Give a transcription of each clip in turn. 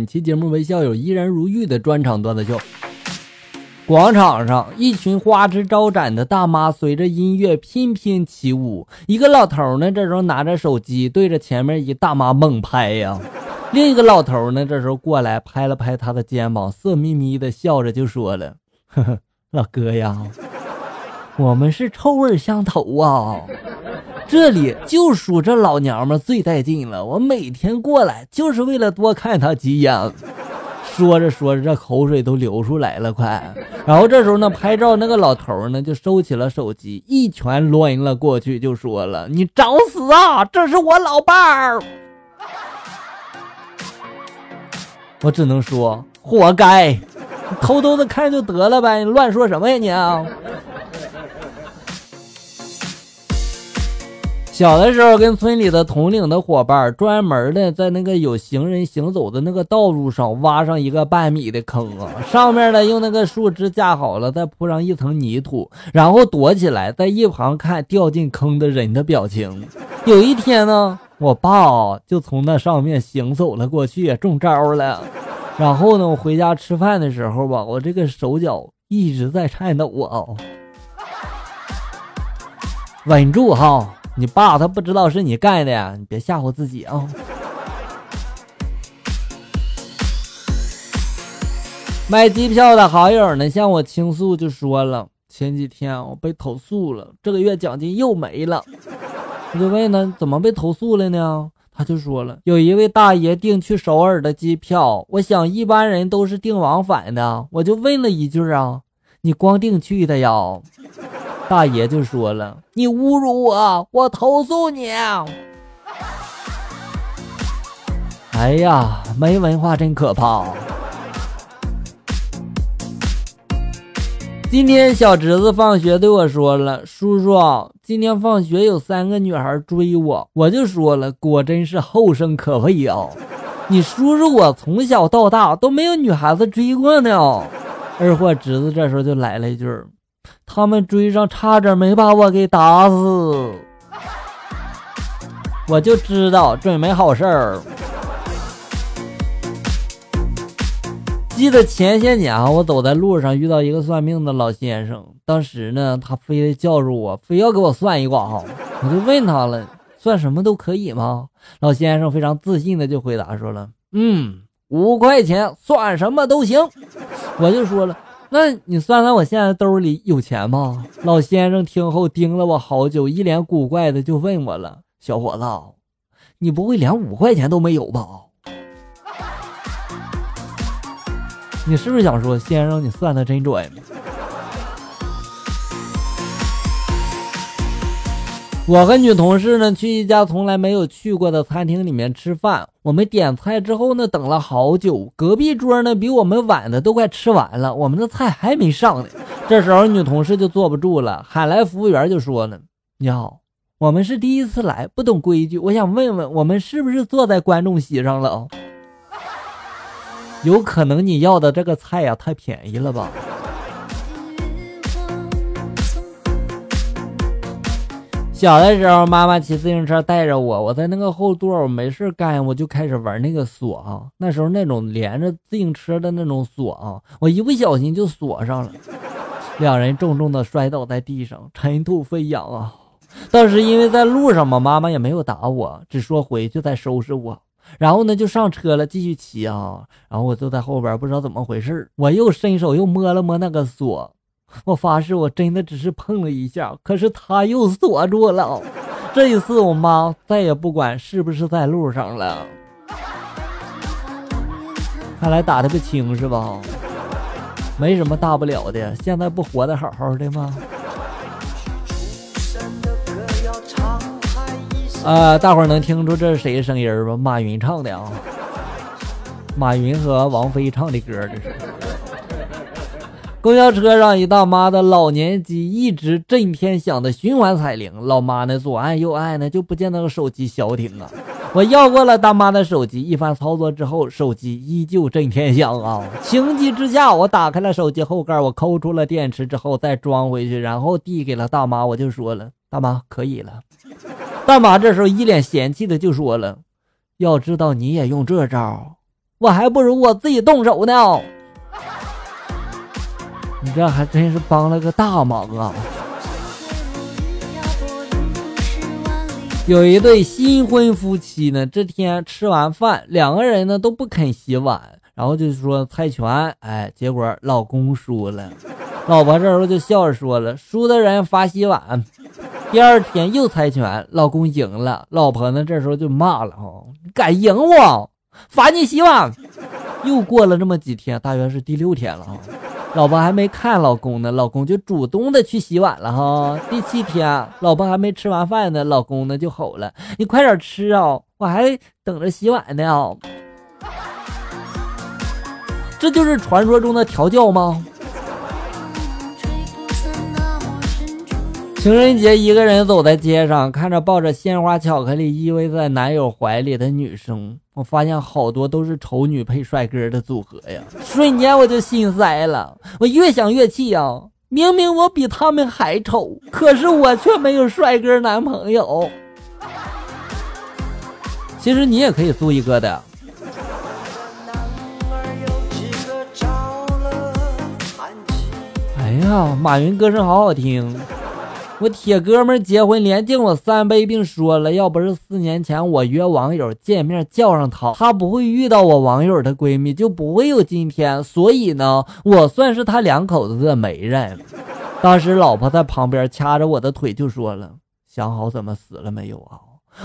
本期节目为校友依然如玉的专场段子秀。广场上，一群花枝招展的大妈随着音乐翩翩起舞。一个老头呢，这时候拿着手机对着前面一大妈猛拍呀。另一个老头呢，这时候过来拍了拍他的肩膀，色眯眯的笑着就说了：“呵呵，老哥呀，我们是臭味相投啊。”这里就数这老娘们最带劲了，我每天过来就是为了多看她几眼。说着说着，这口水都流出来了，快！然后这时候呢，拍照那个老头呢就收起了手机，一拳抡了过去，就说了：“你找死啊！这是我老伴儿。”我只能说，活该！偷偷的看就得了呗，你乱说什么呀你啊！小的时候，跟村里的同龄的伙伴专门的在那个有行人行走的那个道路上挖上一个半米的坑啊，上面呢用那个树枝架好了，再铺上一层泥土，然后躲起来，在一旁看掉进坑的人的表情。有一天呢，我爸啊就从那上面行走了过去，中招了。然后呢，我回家吃饭的时候吧，我这个手脚一直在颤抖啊。稳住哈。你爸他不知道是你干的呀，你别吓唬自己啊！卖机票的好友呢向我倾诉，就说了前几天我被投诉了，这个月奖金又没了。我就问他怎么被投诉了呢？他就说了，有一位大爷订去首尔的机票，我想一般人都是订往返的，我就问了一句啊，你光订去的呀？大爷就说了：“你侮辱我，我投诉你！”哎呀，没文化真可怕。今天小侄子放学对我说了：“叔叔，今天放学有三个女孩追我。”我就说了：“果真是后生可畏啊！你叔叔我从小到大都没有女孩子追过呢。”二货侄子这时候就来了一句。他们追上，差点没把我给打死。我就知道准没好事儿。记得前些年啊，我走在路上遇到一个算命的老先生，当时呢，他非得叫住我，非要给我算一卦哈。我就问他了，算什么都可以吗？老先生非常自信的就回答说了，嗯，五块钱算什么都行。我就说了。那你算算我现在兜里有钱吗？老先生听后盯了我好久，一脸古怪的就问我了：“小伙子，你不会连五块钱都没有吧？”你是不是想说，先生你算的真准？我和女同事呢，去一家从来没有去过的餐厅里面吃饭。我们点菜之后呢，等了好久。隔壁桌呢，比我们晚的都快吃完了，我们的菜还没上呢。这时候，女同事就坐不住了，喊来服务员就说呢：“你好，我们是第一次来，不懂规矩，我想问问，我们是不是坐在观众席上了？有可能你要的这个菜呀，太便宜了吧？”小的时候，妈妈骑自行车带着我，我在那个后座，我没事干，我就开始玩那个锁啊。那时候那种连着自行车的那种锁啊，我一不小心就锁上了，两人重重的摔倒在地上，尘土飞扬啊。当时因为在路上嘛，妈妈也没有打我，只说回去再收拾我。然后呢，就上车了，继续骑啊。然后我坐在后边，不知道怎么回事，我又伸手又摸了摸那个锁。我发誓，我真的只是碰了一下，可是他又锁住了。这一次，我妈再也不管是不是在路上了。看来打的不轻是吧？没什么大不了的，现在不活得好好的吗？啊，大伙儿能听出这是谁的声音吗？马云唱的啊，马云和王菲唱的歌，这是。公交车上，一大妈的老年机一直震天响的循环彩铃，老妈呢左按右按呢就不见那个手机消停啊！我要过了大妈的手机，一番操作之后，手机依旧震天响啊！情急之下，我打开了手机后盖，我抠出了电池之后再装回去，然后递给了大妈，我就说了：“大妈可以了。”大妈这时候一脸嫌弃的就说了：“要知道你也用这招，我还不如我自己动手呢。你这还真是帮了个大忙啊！有一对新婚夫妻呢，这天吃完饭，两个人呢都不肯洗碗，然后就说猜拳，哎，结果老公输了，老婆这时候就笑着说了，输的人罚洗碗。第二天又猜拳，老公赢了，老婆呢这时候就骂了，哈，敢赢我，罚你洗碗。又过了这么几天，大约是第六天了，哈。老婆还没看老公呢，老公就主动的去洗碗了哈。第七天，老婆还没吃完饭呢，老公呢就吼了：“你快点吃啊，我还等着洗碗呢。”这就是传说中的调教吗？情人节，一个人走在街上，看着抱着鲜花、巧克力依偎在男友怀里的女生，我发现好多都是丑女配帅哥的组合呀！瞬间我就心塞了，我越想越气呀！明明我比他们还丑，可是我却没有帅哥男朋友。其实你也可以租一个的。哎呀，马云歌声好好听。我铁哥们结婚连敬我三杯，并说了，要不是四年前我约网友见面叫上他，他不会遇到我网友的闺蜜，就不会有今天。所以呢，我算是他两口子的媒人。当时老婆在旁边掐着我的腿就说了：“想好怎么死了没有啊？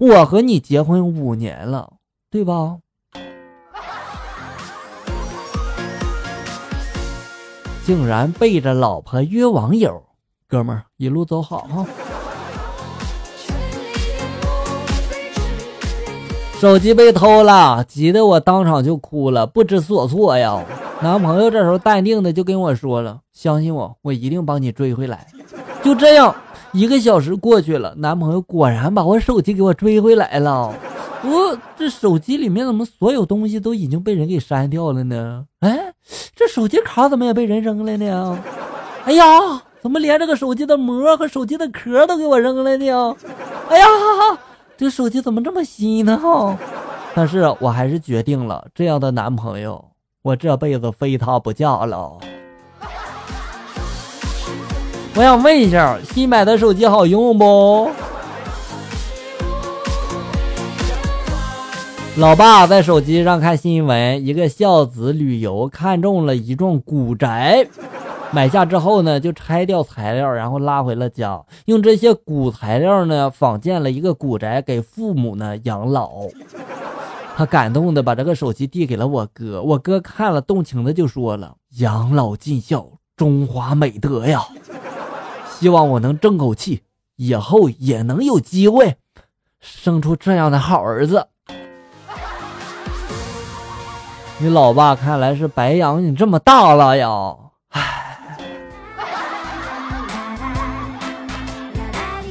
我和你结婚五年了，对吧？”竟然背着老婆约网友。哥们儿，一路走好哈！手机被偷了，急得我当场就哭了，不知所措呀。男朋友这时候淡定的就跟我说了：“相信我，我一定帮你追回来。”就这样，一个小时过去了，男朋友果然把我手机给我追回来了。我这手机里面怎么所有东西都已经被人给删掉了呢？哎，这手机卡怎么也被人扔了呢？哎呀！怎么连这个手机的膜和手机的壳都给我扔了呢？哎呀，这手机怎么这么新呢？但是我还是决定了，这样的男朋友，我这辈子非他不嫁了。我想问一下，新买的手机好用不？老爸在手机上看新闻，一个孝子旅游看中了一幢古宅。买下之后呢，就拆掉材料，然后拉回了家，用这些古材料呢，仿建了一个古宅，给父母呢养老。他感动的把这个手机递给了我哥，我哥看了，动情的就说了：“养老尽孝，中华美德呀！希望我能争口气，以后也能有机会生出这样的好儿子。”你老爸看来是白养你这么大了呀，唉。